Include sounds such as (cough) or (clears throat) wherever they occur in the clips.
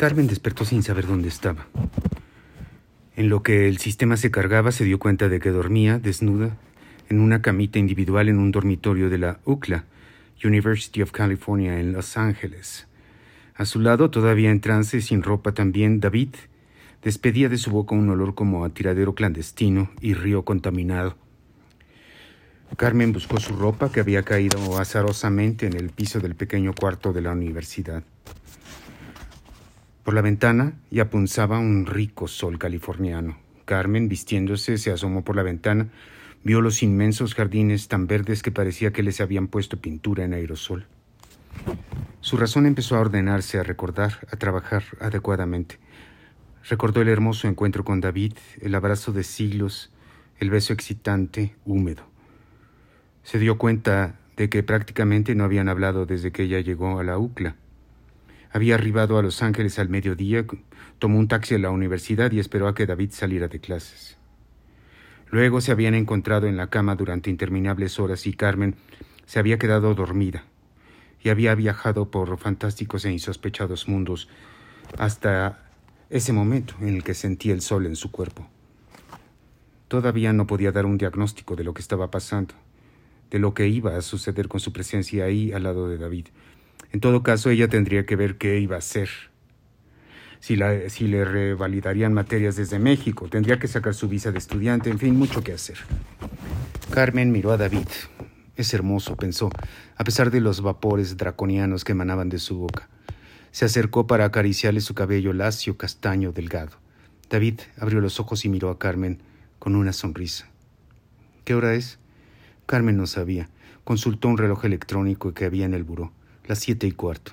Carmen despertó sin saber dónde estaba. En lo que el sistema se cargaba, se dio cuenta de que dormía, desnuda, en una camita individual en un dormitorio de la UCLA, University of California, en Los Ángeles. A su lado, todavía en trance, sin ropa también, David despedía de su boca un olor como a tiradero clandestino y río contaminado. Carmen buscó su ropa que había caído azarosamente en el piso del pequeño cuarto de la universidad. Por la ventana ya punzaba un rico sol californiano. Carmen, vistiéndose, se asomó por la ventana, vio los inmensos jardines tan verdes que parecía que les habían puesto pintura en aerosol. Su razón empezó a ordenarse, a recordar, a trabajar adecuadamente. Recordó el hermoso encuentro con David, el abrazo de siglos, el beso excitante, húmedo. Se dio cuenta de que prácticamente no habían hablado desde que ella llegó a la UCLA. Había arribado a Los Ángeles al mediodía, tomó un taxi a la universidad y esperó a que David saliera de clases. Luego se habían encontrado en la cama durante interminables horas y Carmen se había quedado dormida y había viajado por fantásticos e insospechados mundos hasta ese momento en el que sentía el sol en su cuerpo. Todavía no podía dar un diagnóstico de lo que estaba pasando, de lo que iba a suceder con su presencia ahí al lado de David. En todo caso, ella tendría que ver qué iba a hacer. Si, le revalidarían materias desde México, tendría que sacar su visa de estudiante, en fin, mucho que hacer. Carmen miró a David. Es hermoso, pensó, a pesar de los vapores draconianos que emanaban de su boca. Se acercó para acariciarle su cabello lacio, castaño, delgado. David abrió los ojos y miró a Carmen con una sonrisa. ¿Qué hora es? Carmen no sabía. Consultó un reloj electrónico que había en el buró. Las siete y cuarto.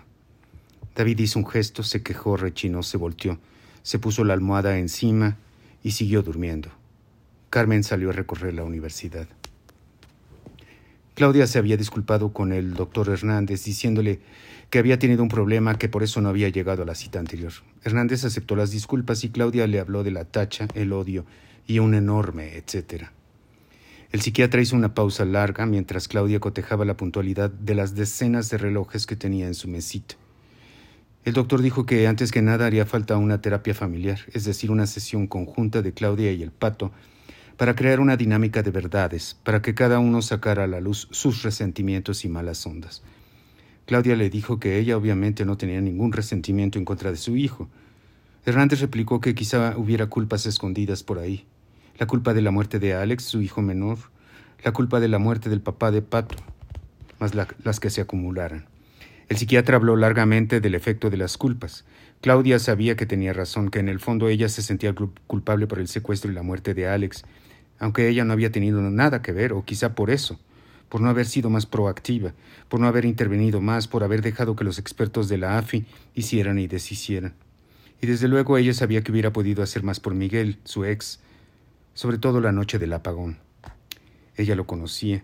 David hizo un gesto, se quejó, rechinó, se volteó, se puso la almohada encima y siguió durmiendo. Carmen salió a recorrer la universidad. Claudia se había disculpado con el doctor Hernández, diciéndole que había tenido un problema, que por eso no había llegado a la cita anterior. Hernández aceptó las disculpas y Claudia le habló de la tacha, el odio y un enorme etcétera. El psiquiatra hizo una pausa larga mientras Claudia cotejaba la puntualidad de las decenas de relojes que tenía en su mesita. El doctor dijo que antes que nada haría falta una terapia familiar, es decir, una sesión conjunta de Claudia y el pato, para crear una dinámica de verdades, para que cada uno sacara a la luz sus resentimientos y malas ondas. Claudia le dijo que ella obviamente no tenía ningún resentimiento en contra de su hijo. Hernández replicó que quizá hubiera culpas escondidas por ahí, la culpa de la muerte de Alex, su hijo menor, la culpa de la muerte del papá de Pato, más las que se acumularan. El psiquiatra habló largamente del efecto de las culpas. Claudia sabía que tenía razón, que en el fondo ella se sentía culpable por el secuestro y la muerte de Alex, aunque ella no había tenido nada que ver, o quizá por eso, por no haber sido más proactiva, por no haber intervenido más, por haber dejado que los expertos de la AFI hicieran y deshicieran. Y desde luego ella sabía que hubiera podido hacer más por Miguel, su ex, sobre todo la noche del apagón. Ella lo conocía,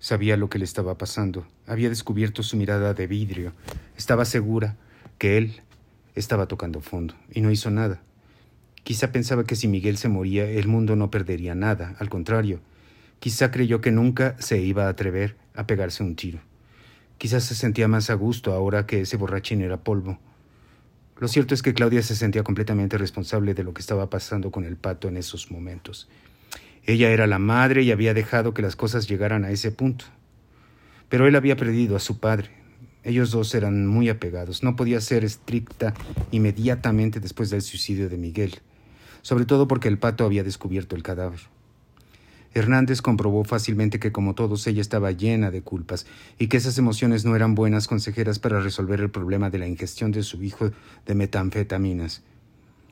sabía lo que le estaba pasando, había descubierto su mirada de vidrio, estaba segura que él estaba tocando fondo, y no hizo nada. Quizá pensaba que si Miguel se moría el mundo no perdería nada, al contrario, quizá creyó que nunca se iba a atrever a pegarse un tiro. Quizás se sentía más a gusto ahora que ese borrachín era polvo, lo cierto es que Claudia se sentía completamente responsable de lo que estaba pasando con el pato en esos momentos. Ella era la madre y había dejado que las cosas llegaran a ese punto. Pero él había perdido a su padre. Ellos dos eran muy apegados. No podía ser estricta inmediatamente después del suicidio de Miguel, sobre todo porque el pato había descubierto el cadáver. Hernández comprobó fácilmente que como todos ella estaba llena de culpas y que esas emociones no eran buenas consejeras para resolver el problema de la ingestión de su hijo de metanfetaminas.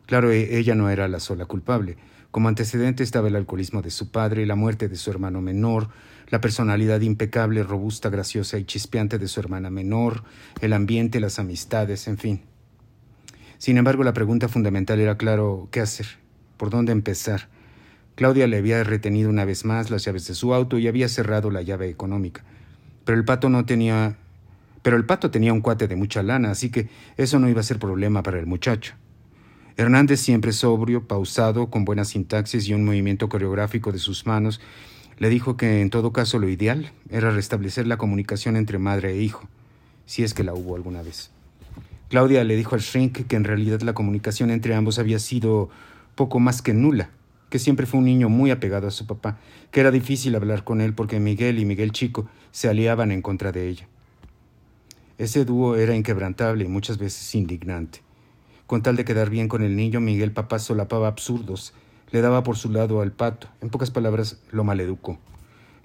Claro, e-, ella no era la sola culpable. Como antecedente estaba el alcoholismo de su padre, la muerte de su hermano menor, la personalidad impecable, robusta, graciosa y chispeante de su hermana menor, el ambiente, las amistades, en fin. Sin embargo, la pregunta fundamental era claro, ¿qué hacer? ¿Por dónde empezar? Claudia le había retenido una vez más las llaves de su auto y había cerrado la llave económica. Pero el pato no tenía. Pero el pato tenía un cuate de mucha lana, así que eso no iba a ser problema para el muchacho. Hernández, siempre sobrio, pausado, con buena sintaxis y un movimiento coreográfico de sus manos, le dijo que en todo caso lo ideal era restablecer la comunicación entre madre e hijo, si es que la hubo alguna vez. Claudia le dijo al shrink que en realidad la comunicación entre ambos había sido poco más que nula, que siempre fue un niño muy apegado a su papá, que era difícil hablar con él porque Miguel y Miguel Chico se aliaban en contra de ella. Ese dúo era inquebrantable y muchas veces indignante. Con tal de quedar bien con el niño, Miguel papá solapaba absurdos, le daba por su lado al pato, en pocas palabras lo maleducó.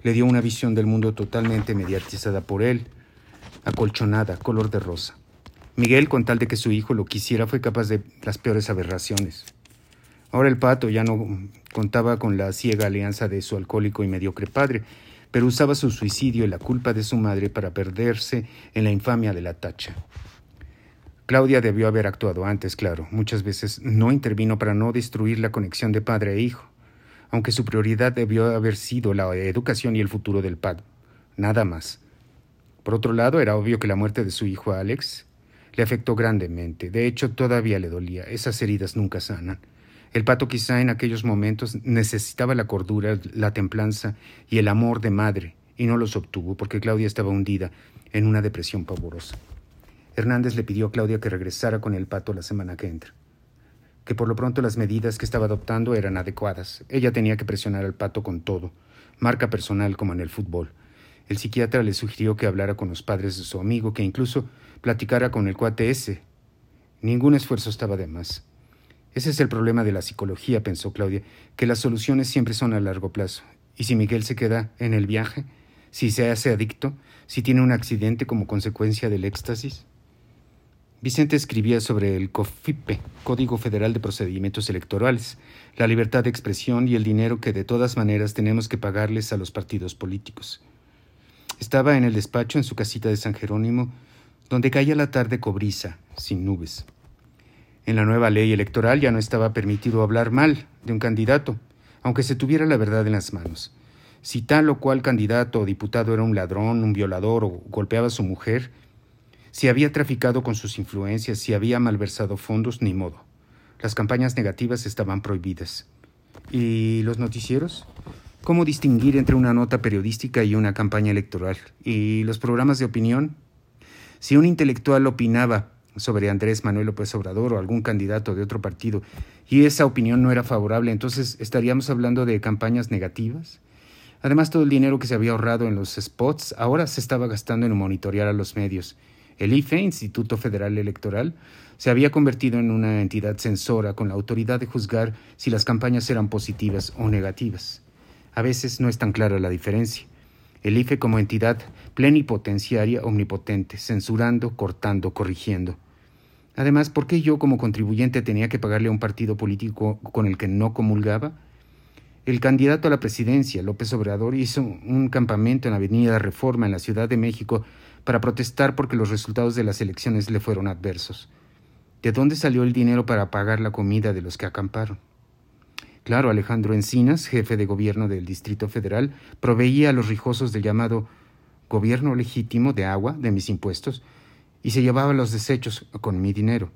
Le dio una visión del mundo totalmente mediatizada por él, acolchonada, color de rosa. Miguel, con tal de que su hijo lo quisiera, fue capaz de las peores aberraciones. Ahora el pato ya no contaba con la ciega alianza de su alcohólico y mediocre padre, pero usaba su suicidio y la culpa de su madre para perderse en la infamia de la tacha. Claudia debió haber actuado antes, claro. Muchas veces no intervino para no destruir la conexión de padre e hijo, aunque su prioridad debió haber sido la educación y el futuro del pato. Nada más. Por otro lado, era obvio que la muerte de su hijo Alex le afectó grandemente. De hecho, todavía le dolía. Esas heridas nunca sanan. El pato quizá en aquellos momentos necesitaba la cordura, la templanza y el amor de madre, y no los obtuvo porque Claudia estaba hundida en una depresión pavorosa. Hernández le pidió a Claudia que regresara con el pato la semana que entra, que por lo pronto las medidas que estaba adoptando eran adecuadas. Ella tenía que presionar al pato con todo, marca personal como en el fútbol. El psiquiatra le sugirió que hablara con los padres de su amigo, que incluso platicara con el cuate ese. Ningún esfuerzo estaba de más. Ese es el problema de la psicología, pensó Claudia, que las soluciones siempre son a largo plazo. ¿Y si Miguel se queda en el viaje? ¿Si se hace adicto? ¿Si tiene un accidente como consecuencia del éxtasis? Vicente escribía sobre el COFIPE, Código Federal de Procedimientos Electorales, la libertad de expresión y el dinero que de todas maneras tenemos que pagarles a los partidos políticos. Estaba en el despacho en su casita de San Jerónimo, donde caía la tarde cobriza, sin nubes. En la nueva ley electoral ya no estaba permitido hablar mal de un candidato, aunque se tuviera la verdad en las manos. Si tal o cual candidato o diputado era un ladrón, un violador o golpeaba a su mujer, si había traficado con sus influencias, si había malversado fondos, ni modo. Las campañas negativas estaban prohibidas. ¿Y los noticieros? ¿Cómo distinguir entre una nota periodística y una campaña electoral? ¿Y los programas de opinión? Si un intelectual opinaba sobre Andrés Manuel López Obrador o algún candidato de otro partido y esa opinión no era favorable, entonces estaríamos hablando de campañas negativas. Además, todo el dinero que se había ahorrado en los spots ahora se estaba gastando en monitorear a los medios. El IFE, Instituto Federal Electoral, se había convertido en una entidad censora con la autoridad de juzgar si las campañas eran positivas o negativas. A veces no es tan clara la diferencia. El IFE como entidad plenipotenciaria omnipotente, censurando, cortando, corrigiendo. Además, ¿por qué yo como contribuyente tenía que pagarle a un partido político con el que no comulgaba? El candidato a la presidencia, López Obrador, hizo un campamento en la Avenida Reforma en la Ciudad de México para protestar porque los resultados de las elecciones le fueron adversos. ¿De dónde salió el dinero para pagar la comida de los que acamparon? Claro, Alejandro Encinas, jefe de gobierno del Distrito Federal, proveía a los rijosos del llamado gobierno legítimo de agua de mis impuestos y se llevaba los desechos con mi dinero.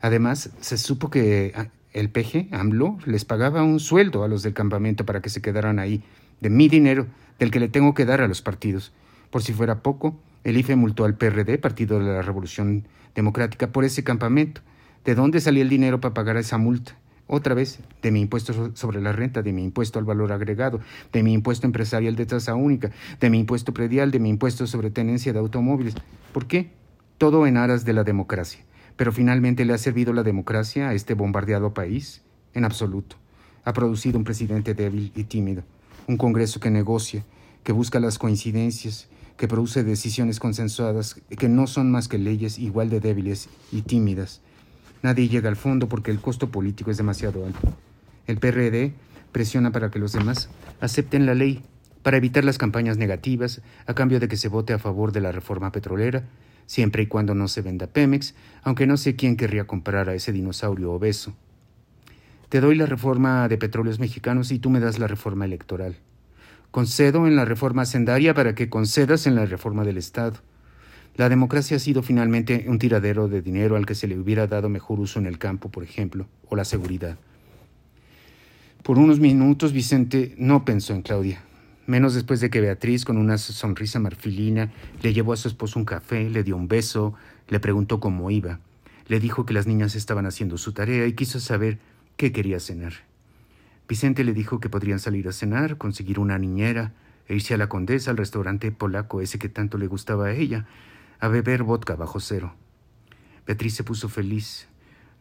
Además, se supo que ah, el PG, AMLO, les pagaba un sueldo a los del campamento para que se quedaran ahí, de mi dinero, del que le tengo que dar a los partidos. Por si fuera poco, el IFE multó al PRD, Partido de la Revolución Democrática, por ese campamento. ¿De dónde salía el dinero para pagar esa multa? Otra vez, de mi impuesto sobre la renta, de mi impuesto al valor agregado, de mi impuesto empresarial de tasa única, de mi impuesto predial, de mi impuesto sobre tenencia de automóviles. ¿Por qué? Todo en aras de la democracia. Pero finalmente le ha servido la democracia a este bombardeado país? En absoluto. Ha producido un presidente débil y tímido, un Congreso que negocia, que busca las coincidencias, que produce decisiones consensuadas que no son más que leyes igual de débiles y tímidas Nadie llega al fondo porque el costo político es demasiado alto. El PRD presiona para que los demás acepten la ley, para evitar las campañas negativas, a cambio de que se vote a favor de la reforma petrolera, siempre y cuando no se venda Pemex, aunque no sé quién querría comprar a ese dinosaurio obeso. Te doy la reforma de petróleos mexicanos y tú me das la reforma electoral. Concedo en la reforma hacendaria para que concedas en la reforma del Estado. La democracia ha sido finalmente un tiradero de dinero al que se le hubiera dado mejor uso en el campo, por ejemplo, o la seguridad. Por unos minutos Vicente no pensó en Claudia, menos después de que Beatriz, con una sonrisa marfilina, le llevó a su esposo un café, le dio un beso, le preguntó cómo iba. Le dijo que las niñas estaban haciendo su tarea y quiso saber qué quería cenar. Vicente le dijo que podrían salir a cenar, conseguir una niñera e irse a la Condesa, al restaurante polaco ese que tanto le gustaba a ella, a beber vodka bajo cero. Beatriz se puso feliz.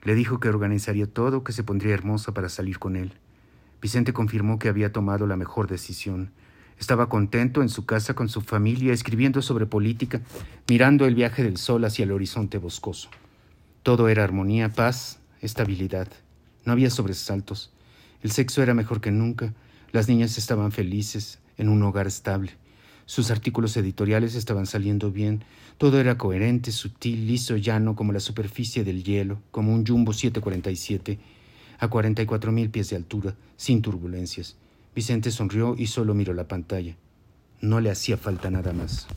Le dijo que organizaría todo, que se pondría hermosa para salir con él. Vicente confirmó que había tomado la mejor decisión. Estaba contento en su casa con su familia, escribiendo sobre política, mirando el viaje del sol hacia el horizonte boscoso. Todo era armonía, paz, estabilidad. No había sobresaltos. El sexo era mejor que nunca. Las niñas estaban felices, en un hogar estable. Sus artículos editoriales estaban saliendo bien. Todo era coherente, sutil, liso, llano, como la superficie del hielo, como un Jumbo 747, a 44 mil pies de altura, sin turbulencias. Vicente sonrió y solo miró la pantalla. No le hacía falta nada más.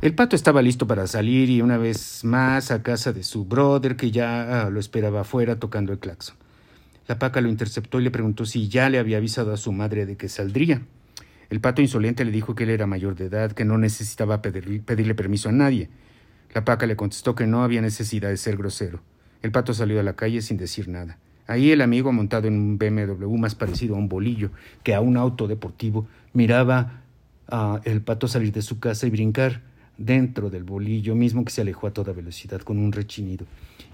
El pato estaba listo para salir y una vez más a casa de su brother que ya ah, lo esperaba afuera tocando el claxon. La paca lo interceptó y le preguntó si ya le había avisado a su madre de que saldría. El pato insolente le dijo que él era mayor de edad, que no necesitaba pedirle permiso a nadie. La paca le contestó que no había necesidad de ser grosero. El pato salió a la calle sin decir nada. Ahí el amigo, montado en un BMW más parecido a un bolillo que a un auto deportivo, miraba a el pato salir de su casa y brincar dentro del bolillo, mismo que se alejó a toda velocidad con un rechinido.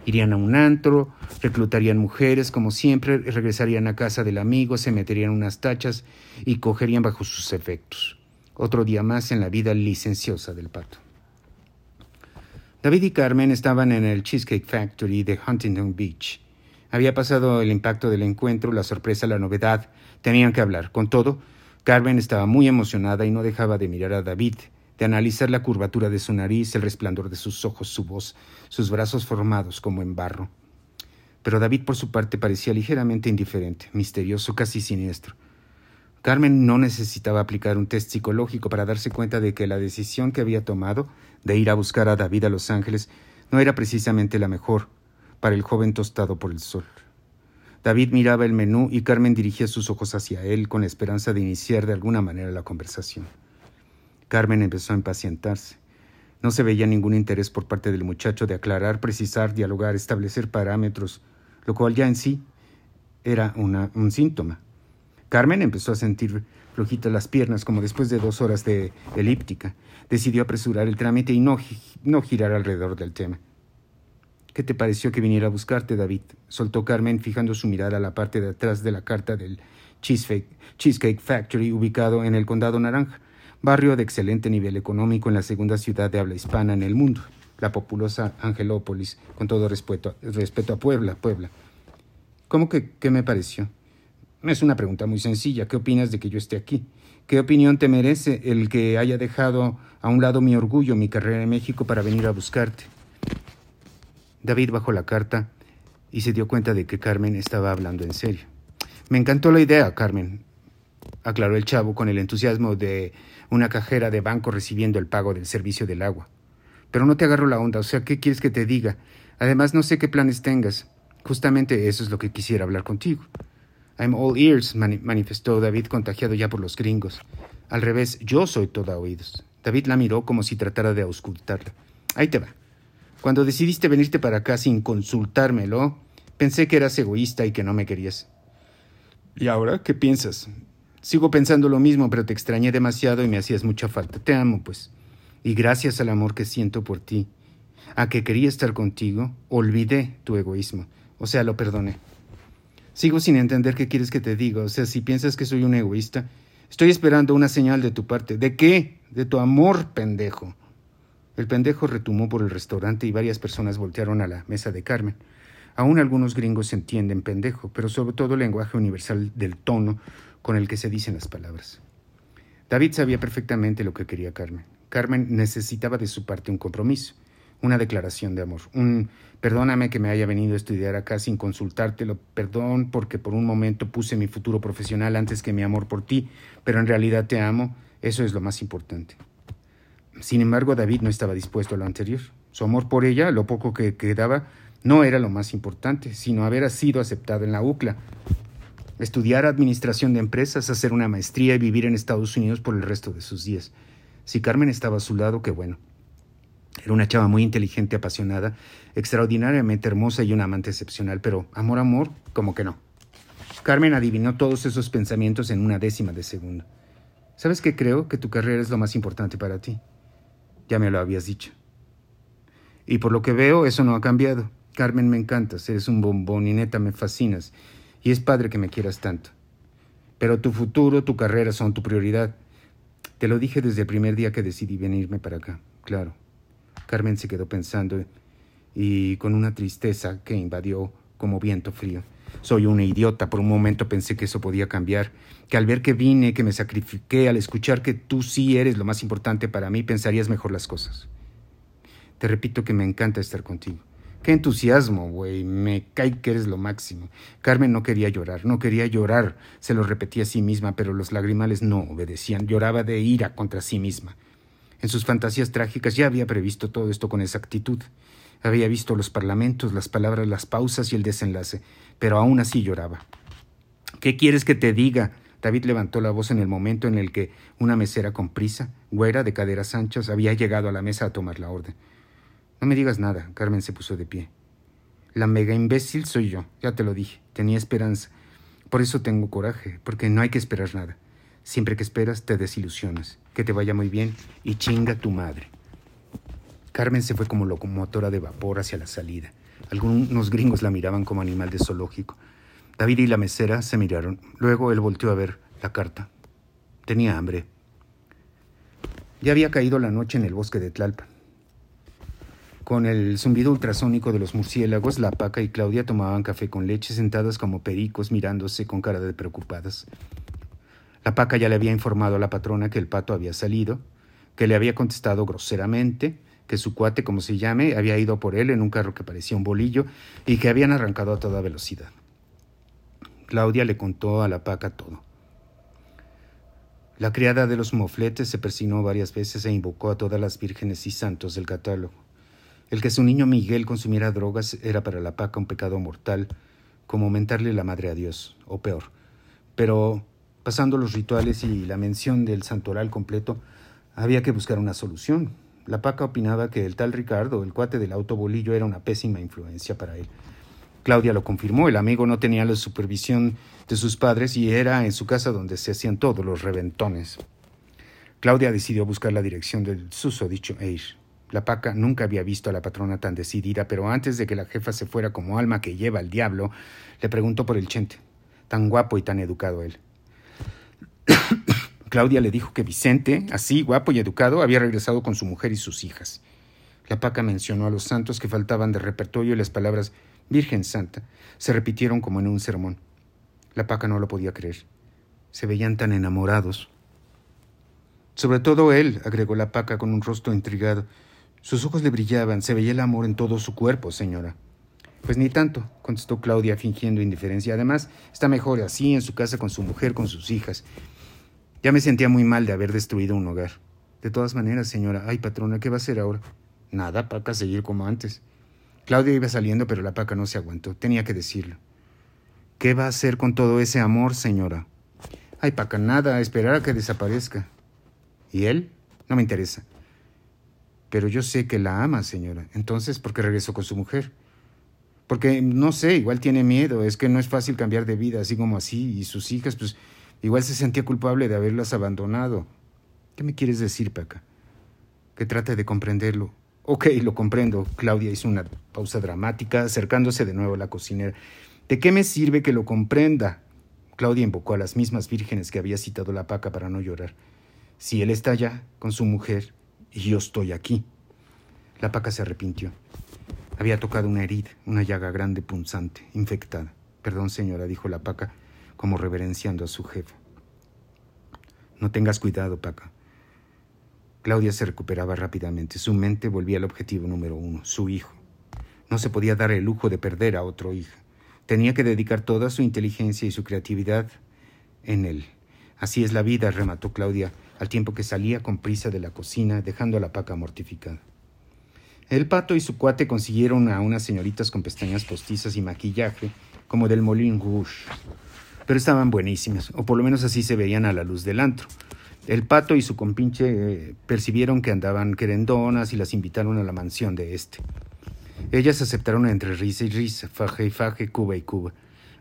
Irían a un antro, reclutarían mujeres como siempre, regresarían a casa del amigo, se meterían unas tachas y cogerían bajo sus efectos. Otro día más en la vida licenciosa del pato. David y Carmen estaban en el Cheesecake Factory de Huntington Beach. Había pasado el impacto del encuentro, la sorpresa, la novedad. Tenían que hablar. Con todo, Carmen estaba muy emocionada y no dejaba de mirar a David, de analizar la curvatura de su nariz, el resplandor de sus ojos, su voz, sus brazos formados como en barro. Pero David, por su parte, parecía ligeramente indiferente, misterioso, casi siniestro. Carmen no necesitaba aplicar un test psicológico para darse cuenta de que la decisión que había tomado de ir a buscar a David a Los Ángeles no era precisamente la mejor para el joven tostado por el sol. David miraba el menú y Carmen dirigía sus ojos hacia él con la esperanza de iniciar de alguna manera la conversación. Carmen empezó a impacientarse. No se veía ningún interés por parte del muchacho de aclarar, precisar, dialogar, establecer parámetros, lo cual ya en sí era un síntoma. Carmen empezó a sentir flojitas las piernas como después de dos horas de elíptica. Decidió apresurar el trámite y no, no girar alrededor del tema. ¿Qué te pareció que viniera a buscarte, David? soltó Carmen, fijando su mirada a la parte de atrás de la carta del Cheesecake Factory ubicado en el Condado Naranja barrio de excelente nivel económico en la segunda ciudad de habla hispana en el mundo, la populosa Angelópolis, con todo respeto, respeto a Puebla, Puebla. ¿Cómo que qué me pareció? Es una pregunta muy sencilla. ¿Qué opinas de que yo esté aquí? ¿Qué opinión te merece el que haya dejado a un lado mi orgullo, mi carrera en México para venir a buscarte? David bajó la carta y se dio cuenta de que Carmen estaba hablando en serio. Me encantó la idea, Carmen, aclaró el chavo con el entusiasmo de una cajera de banco recibiendo el pago del servicio del agua. Pero no te agarro la onda, o sea, ¿qué quieres que te diga? Además, no sé qué planes tengas. Justamente eso es lo que quisiera hablar contigo. I'm all ears, manifestó David, contagiado ya por los gringos. Al revés, yo soy toda oídos. David la miró como si tratara de auscultarla. Ahí te va. Cuando decidiste venirte para acá sin consultármelo, pensé que eras egoísta y que no me querías. ¿Y ahora qué piensas? Sigo pensando lo mismo, pero te extrañé demasiado y me hacías mucha falta. Te amo, pues. Y gracias al amor que siento por ti, a que quería estar contigo, olvidé tu egoísmo. O sea, lo perdoné. Sigo sin entender qué quieres que te diga. O sea, si piensas que soy un egoísta, estoy esperando una señal de tu parte. ¿De qué? De tu amor, pendejo. El pendejo retumó por el restaurante y varias personas voltearon a la mesa de Carmen. Aún algunos gringos entienden pendejo, pero sobre todo el lenguaje universal del tono con el que se dicen las palabras. David sabía perfectamente lo que quería Carmen. Carmen necesitaba de su parte un compromiso, una declaración de amor, un perdóname que me haya venido a estudiar acá sin consultártelo, perdón porque por un momento puse mi futuro profesional antes que mi amor por ti, pero en realidad te amo, eso es lo más importante. Sin embargo, David no estaba dispuesto a lo anterior. Su amor por ella, lo poco que quedaba, no era lo más importante, sino haber sido aceptado en la UCLA, estudiar administración de empresas, hacer una maestría y vivir en Estados Unidos por el resto de sus días. Si Carmen estaba a su lado, qué bueno. Era una chava muy inteligente, apasionada, extraordinariamente hermosa y una amante excepcional, pero amor, amor, como que no. Carmen adivinó todos esos pensamientos en una décima de segundo. ¿Sabes qué creo? Que tu carrera es lo más importante para ti. Ya me lo habías dicho. Y por lo que veo, eso no ha cambiado. Carmen, me encantas, eres un bombón y neta me fascinas. Y es padre que me quieras tanto. Pero tu futuro, tu carrera son tu prioridad. Te lo dije desde el primer día que decidí venirme para acá, claro. Carmen se quedó pensando y con una tristeza que invadió como viento frío. Soy una idiota. Por un momento pensé que eso podía cambiar, que al ver que vine, que me sacrifiqué, al escuchar que tú sí eres lo más importante para mí, pensarías mejor las cosas. Te repito que me encanta estar contigo. Qué entusiasmo, güey. Me cae que eres lo máximo. Carmen no quería llorar, no quería llorar. Se lo repetía a sí misma, pero los lagrimales no obedecían. Lloraba de ira contra sí misma. En sus fantasías trágicas ya había previsto todo esto con exactitud. Había visto los parlamentos, las palabras, las pausas y el desenlace, pero aún así lloraba. ¿Qué quieres que te diga? David levantó la voz en el momento en el que una mesera con prisa, güera de caderas anchas, había llegado a la mesa a tomar la orden. No me digas nada. Carmen se puso de pie. La mega imbécil soy yo, ya te lo dije. Tenía esperanza. Por eso tengo coraje, porque no hay que esperar nada. Siempre que esperas te desilusionas. Que te vaya muy bien y chinga tu madre. Carmen se fue como locomotora de vapor hacia la salida. Algunos gringos la miraban como animal de zoológico. David y la mesera se miraron. Luego él volteó a ver la carta. Tenía hambre. Ya había caído la noche en el bosque de Tlalpan. Con el zumbido ultrasónico de los murciélagos, la Paca y Claudia tomaban café con leche sentadas como pericos mirándose con cara de preocupadas. La Paca ya le había informado a la patrona que el pato había salido, que le había contestado groseramente, que su cuate, como se llame, había ido por él en un carro que parecía un bolillo y que habían arrancado a toda velocidad. Claudia le contó a la Paca todo. La criada de los mofletes se persignó varias veces e invocó a todas las vírgenes y santos del catálogo. El que su niño Miguel consumiera drogas era para la paca un pecado mortal, como mentarle la madre a Dios, o peor. Pero, pasando los rituales y la mención del santoral completo, había que buscar una solución. La paca opinaba que el tal Ricardo, el cuate del autobolillo, era una pésima influencia para él. Claudia lo confirmó, el amigo no tenía la supervisión de sus padres y era en su casa donde se hacían todos los reventones. Claudia decidió buscar la dirección del susodicho Eir. La paca nunca había visto a la patrona tan decidida, pero antes de que la jefa se fuera como alma que lleva al diablo, le preguntó por el chente. Tan guapo y tan educado él. Claudia le dijo que Vicente, así guapo y educado, había regresado con su mujer y sus hijas. La paca mencionó a los santos que faltaban de repertorio y las palabras Virgen Santa se repitieron como en un sermón. La paca no lo podía creer. Se veían tan enamorados. Sobre todo él, agregó la paca con un rostro intrigado. Sus ojos le brillaban, se veía el amor en todo su cuerpo, señora. Pues ni tanto, contestó Claudia fingiendo indiferencia. Además, está mejor así en su casa con su mujer, con sus hijas. Ya me sentía muy mal de haber destruido un hogar. De todas maneras, señora, ay patrona, ¿qué va a hacer ahora? Nada, Paca, seguir como antes. Claudia iba saliendo, pero la Paca no se aguantó. Tenía que decirlo. ¿Qué va a hacer con todo ese amor, señora? Ay, Paca, nada, esperar a que desaparezca. ¿Y él? No me interesa. Pero yo sé que la ama, señora. Entonces, ¿por qué regresó con su mujer? Porque, no sé, igual tiene miedo. Es que no es fácil cambiar de vida así como así. Y sus hijas, pues, igual se sentía culpable de haberlas abandonado. ¿Qué me quieres decir, Paca? Que trate de comprenderlo. Ok, lo comprendo. Claudia hizo una pausa dramática, acercándose de nuevo a la cocinera. ¿De qué me sirve que lo comprenda? Claudia invocó a las mismas vírgenes que había citado la paca para no llorar. Si él está allá, con su mujer, y yo estoy aquí. La paca se arrepintió. Había tocado una herida, una llaga grande, punzante, infectada. Perdón, señora, dijo la paca, como reverenciando a su jefa. No tengas cuidado, paca. Claudia se recuperaba rápidamente. Su mente volvía al objetivo número uno, su hijo. No se podía dar el lujo de perder a otro hijo. Tenía que dedicar toda su inteligencia y su creatividad en él. Así es la vida, remató Claudia, al tiempo que salía con prisa de la cocina, dejando a la paca mortificada. El pato y su cuate consiguieron a unas señoritas con pestañas postizas y maquillaje, como del Moulin Rouge. Pero estaban buenísimas, o por lo menos así se veían a la luz del antro. El pato y su compinche eh, percibieron que andaban querendonas y las invitaron a la mansión de este. Ellas aceptaron entre risa y risa, faje y faje, cuba y cuba.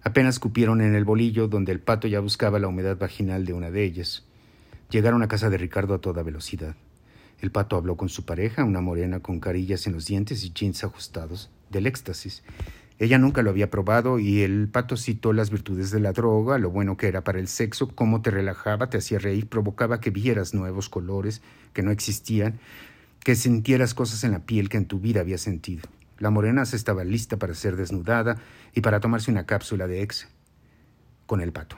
Apenas cupieron en el bolillo donde el pato ya buscaba la humedad vaginal de una de ellas. Llegaron a casa de Ricardo a toda velocidad. El pato habló con su pareja, una morena con carillas en los dientes y jeans ajustados, del éxtasis. Ella nunca lo había probado y el pato citó las virtudes de la droga, lo bueno que era para el sexo, cómo te relajaba, te hacía reír, provocaba que vieras nuevos colores que no existían, que sintieras cosas en la piel que en tu vida había sentido. La morena se estaba lista para ser desnudada y para tomarse una cápsula de ex con el pato.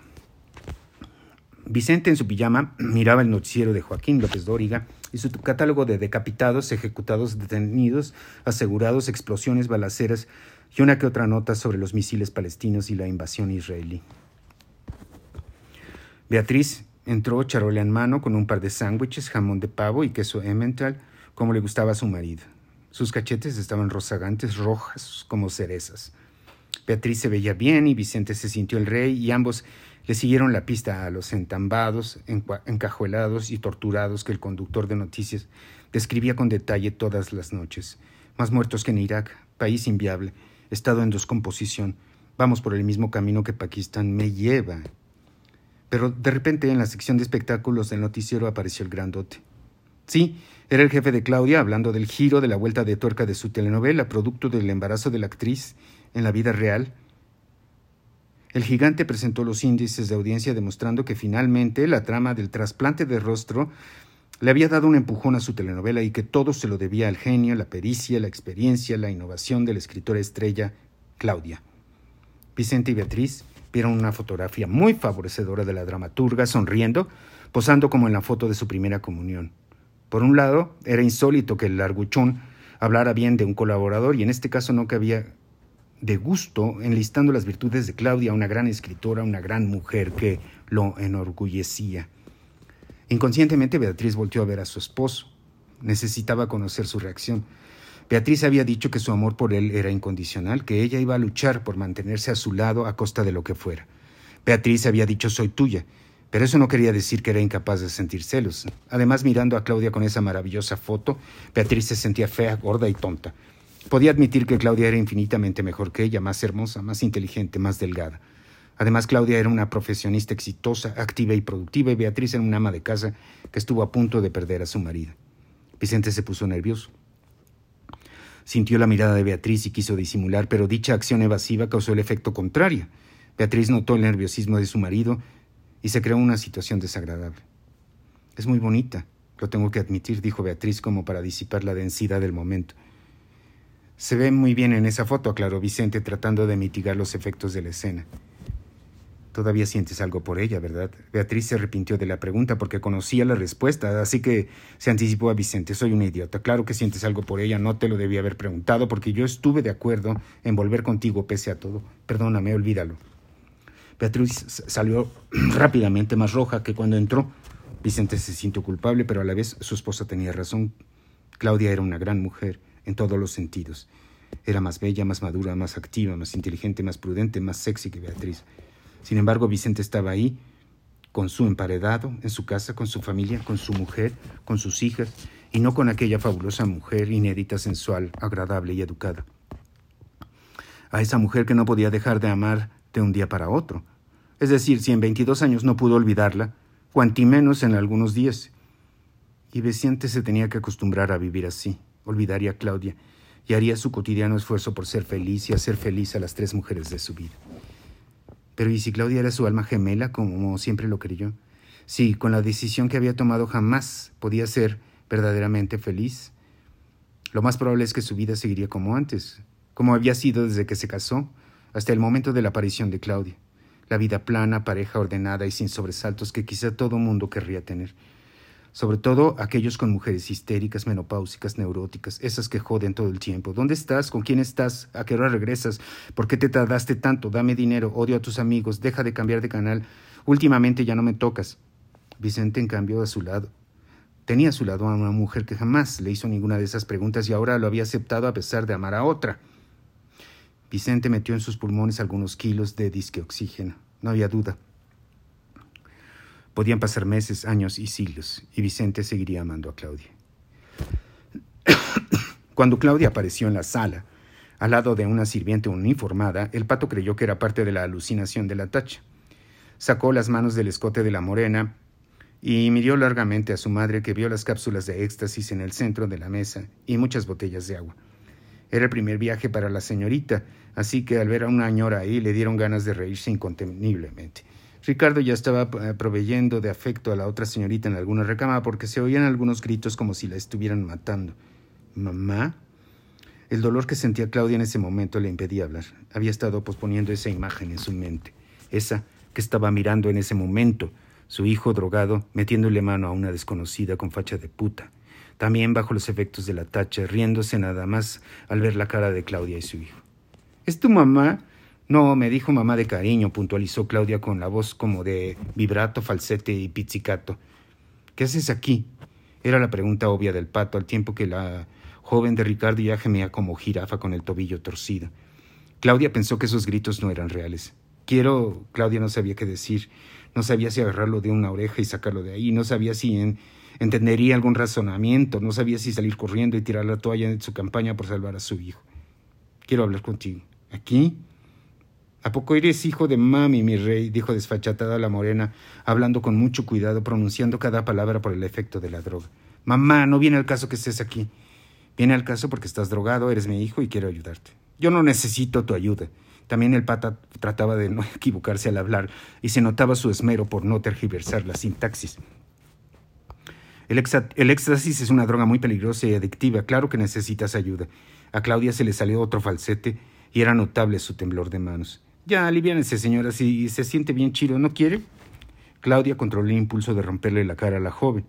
Vicente en su pijama (clears throat) miraba el noticiero de Joaquín López Dóriga y su catálogo de decapitados, ejecutados, detenidos, asegurados, explosiones, balaceras y una que otra nota sobre los misiles palestinos y la invasión israelí. Beatriz entró charola en mano con un par de sándwiches, jamón de pavo y queso emmental, como le gustaba a su marido. Sus cachetes estaban rozagantes, rojas como cerezas. Beatriz se veía bien y Vicente se sintió el rey y ambos le siguieron la pista a los entambados, encajuelados y torturados que el conductor de noticias describía con detalle todas las noches. Más muertos que en Irak, país inviable, estado en descomposición. Vamos por el mismo camino que Pakistán me lleva. Pero de repente en la sección de espectáculos del noticiero apareció el grandote. Sí, era el jefe de Claudia hablando del giro de la vuelta de tuerca de su telenovela, producto del embarazo de la actriz en la vida real el gigante presentó los índices de audiencia demostrando que finalmente la trama del trasplante de rostro le había dado un empujón a su telenovela y que todo se lo debía al genio, la pericia, la experiencia, la innovación de la escritora estrella Claudia. Vicente y Beatriz vieron una fotografía muy favorecedora de la dramaturga sonriendo, posando como en la foto de su primera comunión. Por un lado, era insólito que el larguchón hablara bien de un colaborador y en este caso no cabía de gusto enlistando las virtudes de Claudia, una gran escritora, una gran mujer que lo enorgullecía. Inconscientemente Beatriz volteó a ver a su esposo. Necesitaba conocer su reacción. Beatriz había dicho que su amor por él era incondicional, que ella iba a luchar por mantenerse a su lado a costa de lo que fuera. Beatriz había dicho soy tuya, pero eso no quería decir que era incapaz de sentir celos. Además, mirando a Claudia con esa maravillosa foto, Beatriz se sentía fea, gorda y tonta. Podía admitir que Claudia era infinitamente mejor que ella, más hermosa, más inteligente, más delgada. Además, Claudia era una profesionista exitosa, activa y productiva, y Beatriz era una ama de casa que estuvo a punto de perder a su marido. Vicente se puso nervioso. Sintió la mirada de Beatriz y quiso disimular, pero dicha acción evasiva causó el efecto contrario. Beatriz notó el nerviosismo de su marido y se creó una situación desagradable. Es muy bonita, lo tengo que admitir, dijo Beatriz como para disipar la densidad del momento. Se ve muy bien en esa foto, aclaró Vicente, tratando de mitigar los efectos de la escena. Todavía sientes algo por ella, ¿verdad? Beatriz se arrepintió de la pregunta porque conocía la respuesta, así que se anticipó a Vicente. Soy una idiota. Claro que sientes algo por ella, no te lo debía haber preguntado porque yo estuve de acuerdo en volver contigo pese a todo. Perdóname, olvídalo. Beatriz salió (clears throat) rápidamente más roja que cuando entró. Vicente se sintió culpable, pero a la vez su esposa tenía razón. Claudia era una gran mujer en todos los sentidos. Era más bella, más madura, más activa, más inteligente, más prudente, más sexy que Beatriz. Sin embargo, Vicente estaba ahí, con su emparedado, en su casa, con su familia, con su mujer, con sus hijas, y no con aquella fabulosa mujer inédita, sensual, agradable y educada. A esa mujer que no podía dejar de amar de un día para otro. Es decir, si en 22 años no pudo olvidarla, cuanti menos en algunos días. Y Vicente se tenía que acostumbrar a vivir así olvidaría a Claudia y haría su cotidiano esfuerzo por ser feliz y hacer feliz a las tres mujeres de su vida. Pero ¿y si Claudia era su alma gemela como siempre lo creyó? Si con la decisión que había tomado jamás podía ser verdaderamente feliz, lo más probable es que su vida seguiría como antes, como había sido desde que se casó, hasta el momento de la aparición de Claudia. La vida plana, pareja ordenada y sin sobresaltos que quizá todo mundo querría tener sobre todo aquellos con mujeres histéricas, menopáusicas, neuróticas, esas que joden todo el tiempo. ¿Dónde estás? ¿Con quién estás? ¿A qué hora regresas? ¿Por qué te tardaste tanto? Dame dinero, odio a tus amigos, deja de cambiar de canal. Últimamente ya no me tocas. Vicente, en cambio, a su lado. Tenía a su lado a una mujer que jamás le hizo ninguna de esas preguntas y ahora lo había aceptado a pesar de amar a otra. Vicente metió en sus pulmones algunos kilos de disque oxígeno. No había duda. Podían pasar meses, años y siglos, y Vicente seguiría amando a Claudia. (coughs) Cuando Claudia apareció en la sala, al lado de una sirviente uniformada, el pato creyó que era parte de la alucinación de la tacha. Sacó las manos del escote de la morena y miró largamente a su madre que vio las cápsulas de éxtasis en el centro de la mesa y muchas botellas de agua. Era el primer viaje para la señorita, así que al ver a una ñora ahí le dieron ganas de reírse inconteniblemente. Ricardo ya estaba eh, proveyendo de afecto a la otra señorita en alguna recama porque se oían algunos gritos como si la estuvieran matando. ¿Mamá? El dolor que sentía Claudia en ese momento le impedía hablar. Había estado posponiendo esa imagen en su mente, esa que estaba mirando en ese momento, su hijo drogado metiéndole mano a una desconocida con facha de puta, también bajo los efectos de la tacha, riéndose nada más al ver la cara de Claudia y su hijo. ¿Es tu mamá? No, me dijo mamá de cariño, puntualizó Claudia con la voz como de vibrato, falsete y pizzicato. ¿Qué haces aquí? Era la pregunta obvia del pato, al tiempo que la joven de Ricardo ya gemía como jirafa con el tobillo torcido. Claudia pensó que esos gritos no eran reales. Quiero, Claudia no sabía qué decir, no sabía si agarrarlo de una oreja y sacarlo de ahí, no sabía si en, entendería algún razonamiento, no sabía si salir corriendo y tirar la toalla en su campaña por salvar a su hijo. Quiero hablar contigo. ¿Aquí? ¿A poco eres hijo de mami, mi rey? dijo desfachatada la morena, hablando con mucho cuidado, pronunciando cada palabra por el efecto de la droga. Mamá, no viene al caso que estés aquí. Viene al caso porque estás drogado, eres mi hijo y quiero ayudarte. Yo no necesito tu ayuda. También el pata trataba de no (laughs) equivocarse al hablar y se notaba su esmero por no tergiversar la sintaxis. El, éxtasis es una droga muy peligrosa y adictiva. Claro que necesitas ayuda. A Claudia se le salió otro falsete y era notable su temblor de manos. Ya, aliviánese, señora, si se siente bien chido, ¿no quiere? Claudia controló el impulso de romperle la cara a la joven.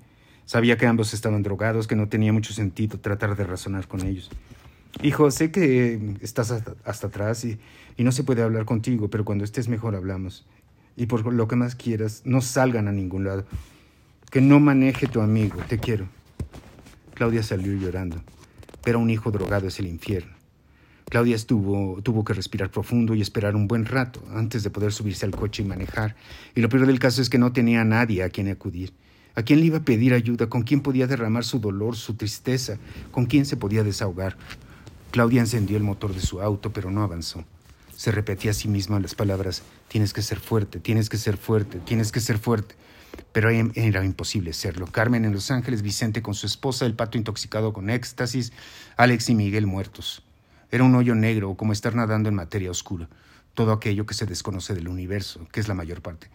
Sabía que ambos estaban drogados, que no tenía mucho sentido tratar de razonar con ellos. Hijo, sé que estás hasta, atrás y, y no se puede hablar contigo, pero cuando estés mejor hablamos. Y por lo que más quieras, no salgan a ningún lado. Que no maneje tu amigo, te quiero. Claudia salió llorando, pero un hijo drogado es el infierno. Claudia estuvo, tuvo que respirar profundo y esperar un buen rato antes de poder subirse al coche y manejar. Y lo peor del caso es que no tenía a nadie a quien acudir. ¿A quién le iba a pedir ayuda? ¿Con quién podía derramar su dolor, su tristeza? ¿Con quién se podía desahogar? Claudia encendió el motor de su auto, pero no avanzó. Se repetía a sí misma las palabras, tienes que ser fuerte, tienes que ser fuerte, tienes que ser fuerte pero era imposible serlo. Carmen en Los Ángeles, Vicente con su esposa, el pato intoxicado con éxtasis, Alex y Miguel muertos. Era un hoyo negro, como estar nadando en materia oscura, todo aquello que se desconoce del universo, que es la mayor parte.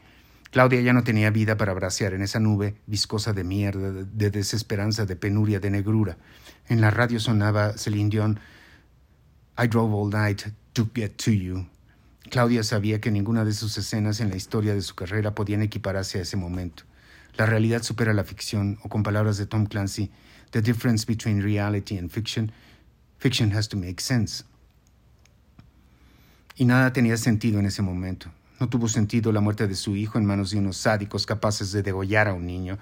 Claudia ya no tenía vida para bracear en esa nube viscosa de mierda, de desesperanza, de penuria, de negrura. En la radio sonaba Celine Dion, I drove all night to get to you. Claudia sabía que ninguna de sus escenas en la historia de su carrera podían equipararse a ese momento. La realidad supera la ficción, o con palabras de Tom Clancy, The difference between reality and fiction, fiction has to make sense. Y nada tenía sentido en ese momento. No tuvo sentido la muerte de su hijo en manos de unos sádicos capaces de degollar a un niño.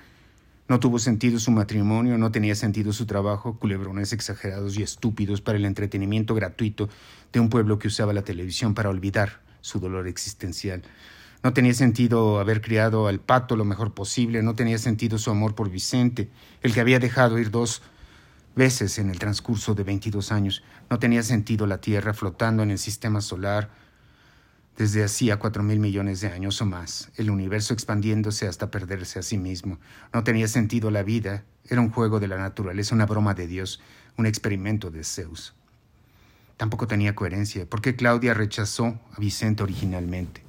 No tuvo sentido su matrimonio, no tenía sentido su trabajo, culebrones exagerados y estúpidos para el entretenimiento gratuito de un pueblo que usaba la televisión para olvidar su dolor existencial. No tenía sentido haber criado al pato lo mejor posible, no tenía sentido su amor por Vicente, el que había dejado ir dos veces en el transcurso de 22 años. No tenía sentido la Tierra flotando en el sistema solar, desde hacía cuatro mil millones de años o más, el universo expandiéndose hasta perderse a sí mismo. No tenía sentido la vida, era un juego de la naturaleza, una broma de Dios, un experimento de Zeus. Tampoco tenía coherencia. ¿Por qué Claudia rechazó a Vicente originalmente?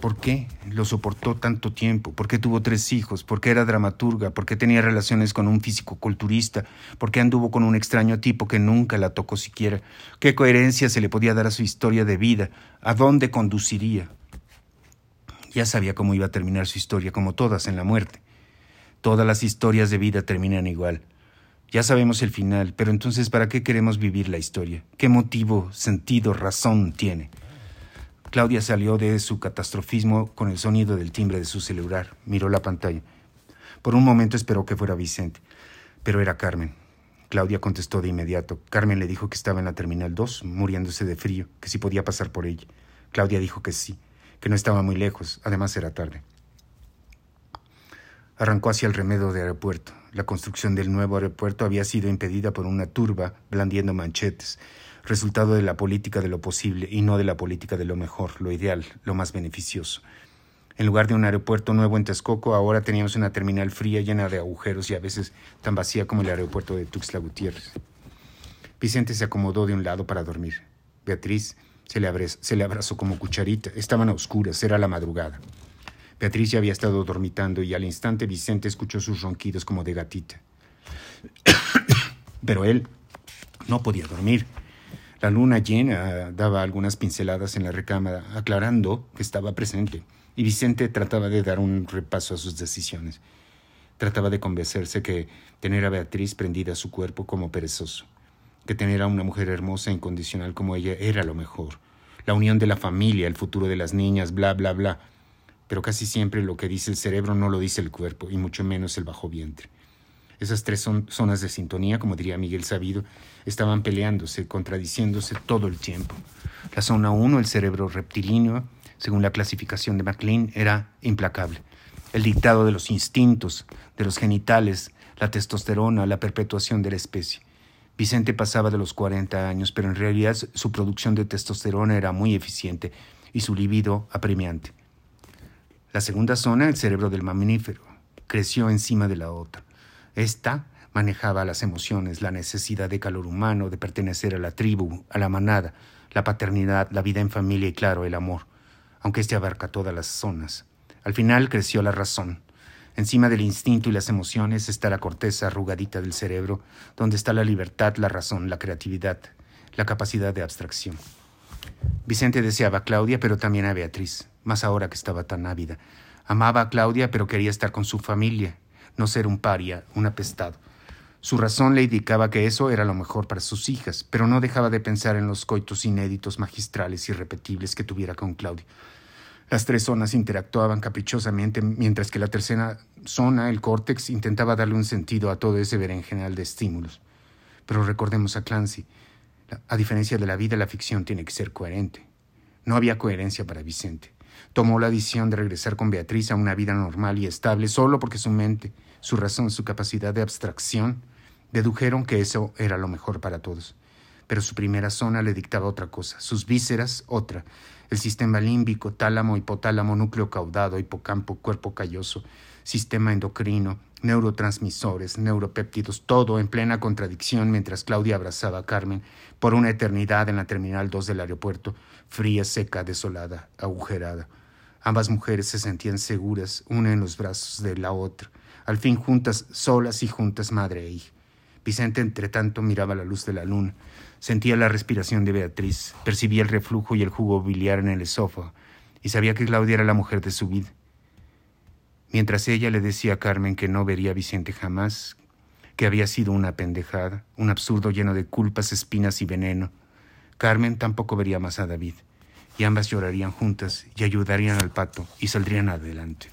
¿Por qué lo soportó tanto tiempo? ¿Por qué tuvo tres hijos? ¿Por qué era dramaturga? ¿Por qué tenía relaciones con un físico culturista? ¿Por qué anduvo con un extraño tipo que nunca la tocó siquiera? ¿Qué coherencia se le podía dar a su historia de vida? ¿A dónde conduciría? Ya sabía cómo iba a terminar su historia, como todas en la muerte. Todas las historias de vida terminan igual. Ya sabemos el final, pero entonces ¿para qué queremos vivir la historia? ¿Qué motivo, sentido, razón tiene? Claudia salió de su catastrofismo con el sonido del timbre de su celular. Miró la pantalla. Por un momento esperó que fuera Vicente, pero era Carmen. Claudia contestó de inmediato. Carmen le dijo que estaba en la Terminal 2, muriéndose de frío, que si podía pasar por ella. Claudia dijo que sí, que no estaba muy lejos, además era tarde. Arrancó hacia el remedio de aeropuerto. La construcción del nuevo aeropuerto había sido impedida por una turba blandiendo manchetes, resultado de la política de lo posible y no de la política de lo mejor, lo ideal, lo más beneficioso. En lugar de un aeropuerto nuevo en Texcoco, ahora teníamos una terminal fría llena de agujeros y a veces tan vacía como el aeropuerto de Tuxtla Gutiérrez. Vicente se acomodó de un lado para dormir. Beatriz se le, se le abrazó como cucharita. Estaban a oscuras, era la madrugada. Beatriz ya había estado dormitando y al instante Vicente escuchó sus ronquidos como de gatita. (coughs) Pero él no podía dormir. La luna llena daba algunas pinceladas en la recámara, aclarando que estaba presente, y Vicente trataba de dar un repaso a sus decisiones. Trataba de convencerse que tener a Beatriz prendida a su cuerpo como perezoso, que tener a una mujer hermosa e incondicional como ella era lo mejor, la unión de la familia, el futuro de las niñas, bla, bla, bla pero casi siempre lo que dice el cerebro no lo dice el cuerpo, y mucho menos el bajo vientre. Esas tres son zonas de sintonía, como diría Miguel Sabido, estaban peleándose, contradiciéndose todo el tiempo. La zona 1, el cerebro reptilíneo, según la clasificación de MacLean, era implacable. El dictado de los instintos, de los genitales, la testosterona, la perpetuación de la especie. Vicente pasaba de los 40 años, pero en realidad su producción de testosterona era muy eficiente y su libido apremiante. La segunda zona, el cerebro del mamífero, creció encima de la otra. Esta manejaba las emociones, la necesidad de calor humano, de pertenecer a la tribu, a la manada, la paternidad, la vida en familia y claro, el amor, aunque este abarca todas las zonas. Al final creció la razón. Encima del instinto y las emociones está la corteza arrugadita del cerebro, donde está la libertad, la razón, la creatividad, la capacidad de abstracción. Vicente deseaba a Claudia, pero también a Beatriz más ahora que estaba tan ávida. Amaba a Claudia, pero quería estar con su familia, no ser un paria, un apestado. Su razón le indicaba que eso era lo mejor para sus hijas, pero no dejaba de pensar en los coitos inéditos, magistrales irrepetibles que tuviera con Claudia. Las tres zonas interactuaban caprichosamente, mientras que la tercera zona, el córtex, intentaba darle un sentido a todo ese berenjenal de estímulos. Pero recordemos a Clancy. A diferencia de la vida, la ficción tiene que ser coherente. No había coherencia para Vicente. Tomó la decisión de regresar con Beatriz a una vida normal y estable solo porque su mente, su razón, su capacidad de abstracción dedujeron que eso era lo mejor para todos. Pero su primera zona le dictaba otra cosa, sus vísceras otra, el sistema límbico, tálamo, hipotálamo, núcleo caudado, hipocampo, cuerpo calloso, sistema endocrino, neurotransmisores, neuropéptidos, todo en plena contradicción mientras Claudia abrazaba a Carmen por una eternidad en la Terminal 2 del aeropuerto, fría, seca, desolada, agujerada. Ambas mujeres se sentían seguras, una en los brazos de la otra, al fin juntas, solas y juntas madre e hija. Vicente, entre tanto, miraba la luz de la luna, sentía la respiración de Beatriz, percibía el reflujo y el jugo biliar en el esófago, y sabía que Claudia era la mujer de su vida. Mientras ella le decía a Carmen que no vería a Vicente jamás, que había sido una pendejada, un absurdo lleno de culpas, espinas y veneno, Carmen tampoco vería más a David, y ambas llorarían juntas y ayudarían al pato y saldrían adelante.